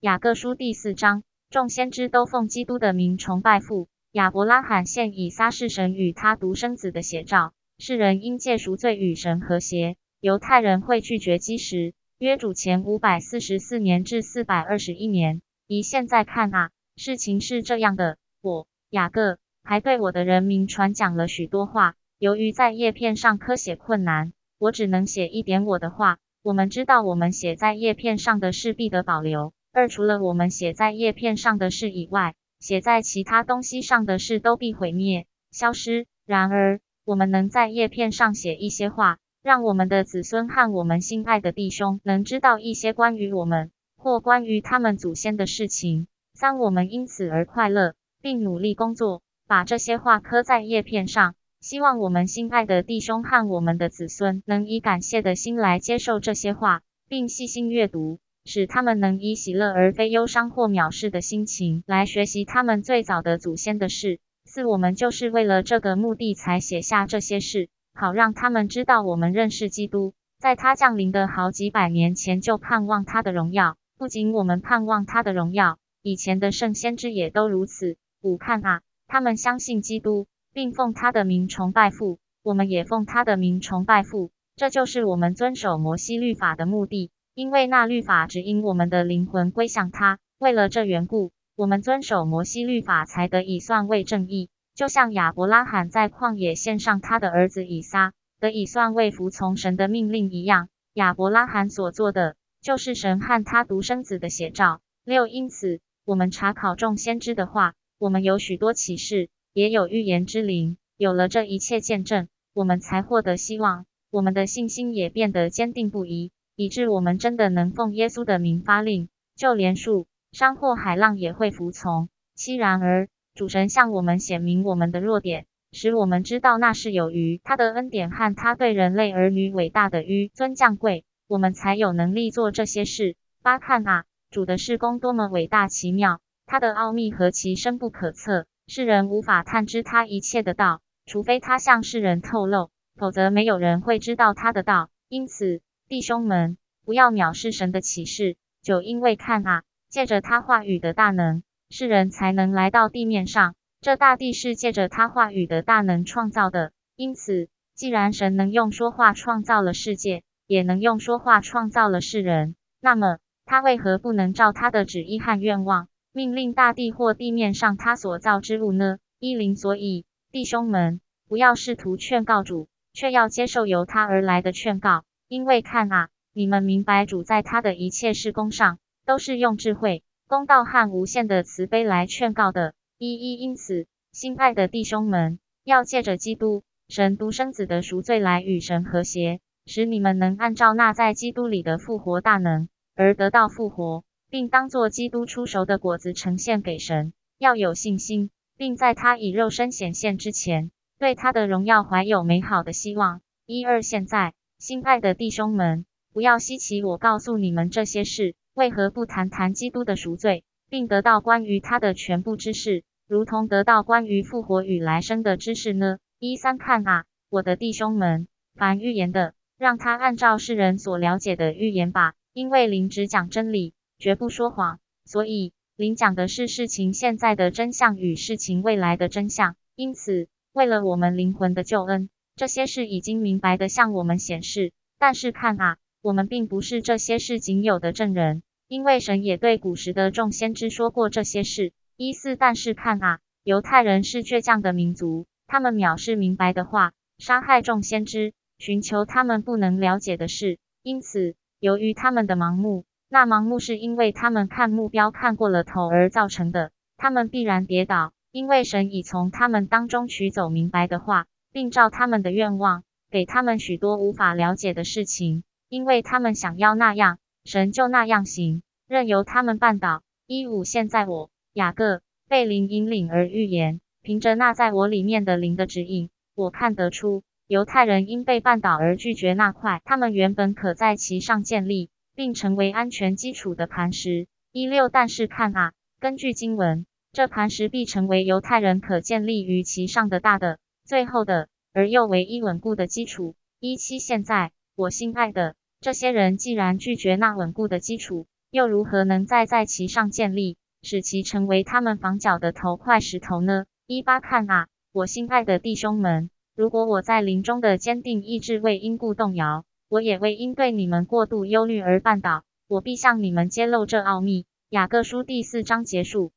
雅各书第四章，众先知都奉基督的名崇拜父。亚伯拉罕现以撒是神与他独生子的写照，世人因借赎罪与神和谐。犹太人会拒绝基石，约主前五百四十四年至四百二十一年。以现在看啊，事情是这样的：我雅各还对我的人民传讲了许多话，由于在叶片上刻写困难，我只能写一点我的话。我们知道，我们写在叶片上的是必得保留。二除了我们写在叶片上的事以外，写在其他东西上的事都必毁灭、消失。然而，我们能在叶片上写一些话，让我们的子孙和我们心爱的弟兄能知道一些关于我们或关于他们祖先的事情。三，我们因此而快乐，并努力工作，把这些话刻在叶片上，希望我们心爱的弟兄和我们的子孙能以感谢的心来接受这些话，并细心阅读。使他们能以喜乐而非忧伤或藐视的心情来学习他们最早的祖先的事。四，我们就是为了这个目的才写下这些事，好让他们知道我们认识基督，在他降临的好几百年前就盼望他的荣耀。不仅我们盼望他的荣耀，以前的圣先知也都如此。五，看啊，他们相信基督，并奉他的名崇拜父，我们也奉他的名崇拜父。这就是我们遵守摩西律法的目的。因为那律法指引我们的灵魂归向他，为了这缘故，我们遵守摩西律法才得以算为正义。就像亚伯拉罕在旷野献上他的儿子以撒，得以算为服从神的命令一样，亚伯拉罕所做的就是神和他独生子的写照。六，因此我们查考众先知的话，我们有许多启示，也有预言之灵。有了这一切见证，我们才获得希望，我们的信心也变得坚定不移。以致我们真的能奉耶稣的名发令，就连树、山或海浪也会服从。七然而，主神向我们显明我们的弱点，使我们知道那是有于他的恩典和他对人类儿女伟大的纡尊降贵，我们才有能力做这些事。八看啊，主的事工多么伟大奇妙，他的奥秘何其深不可测，世人无法探知他一切的道，除非他向世人透露，否则没有人会知道他的道。因此。弟兄们，不要藐视神的启示。就因为看啊，借着他话语的大能，世人才能来到地面上。这大地是借着他话语的大能创造的。因此，既然神能用说话创造了世界，也能用说话创造了世人，那么他为何不能照他的旨意和愿望，命令大地或地面上他所造之物呢？一零。所以，弟兄们，不要试图劝告主，却要接受由他而来的劝告。因为看啊，你们明白主在他的一切事工上，都是用智慧、公道和无限的慈悲来劝告的。一一因此，心爱的弟兄们，要借着基督神独生子的赎罪来与神和谐，使你们能按照那在基督里的复活大能而得到复活，并当作基督出熟的果子呈现给神。要有信心，并在他以肉身显现之前，对他的荣耀怀有美好的希望。一二现在。亲爱的弟兄们，不要稀奇我告诉你们这些事，为何不谈谈基督的赎罪，并得到关于他的全部知识，如同得到关于复活与来生的知识呢？一三看啊，我的弟兄们，凡预言的，让他按照世人所了解的预言吧，因为灵只讲真理，绝不说谎，所以灵讲的是事情现在的真相与事情未来的真相。因此，为了我们灵魂的救恩。这些事已经明白的向我们显示，但是看啊，我们并不是这些事仅有的证人，因为神也对古时的众先知说过这些事。一四，但是看啊，犹太人是倔强的民族，他们藐视明白的话，杀害众先知，寻求他们不能了解的事。因此，由于他们的盲目，那盲目是因为他们看目标看过了头而造成的，他们必然跌倒，因为神已从他们当中取走明白的话。并照他们的愿望，给他们许多无法了解的事情，因为他们想要那样，神就那样行，任由他们绊倒。一五，现在我雅各被灵引领而预言，凭着那在我里面的灵的指引，我看得出犹太人因被绊倒而拒绝那块他们原本可在其上建立并成为安全基础的磐石。一六，但是看啊，根据经文，这磐石必成为犹太人可建立于其上的大的。最后的，而又唯一稳固的基础。一七，现在我心爱的这些人，既然拒绝那稳固的基础，又如何能再在其上建立，使其成为他们房角的头块石头呢？一八看啊，我心爱的弟兄们，如果我在临终的坚定意志为因故动摇，我也为因对你们过度忧虑而绊倒，我必向你们揭露这奥秘。雅各书第四章结束。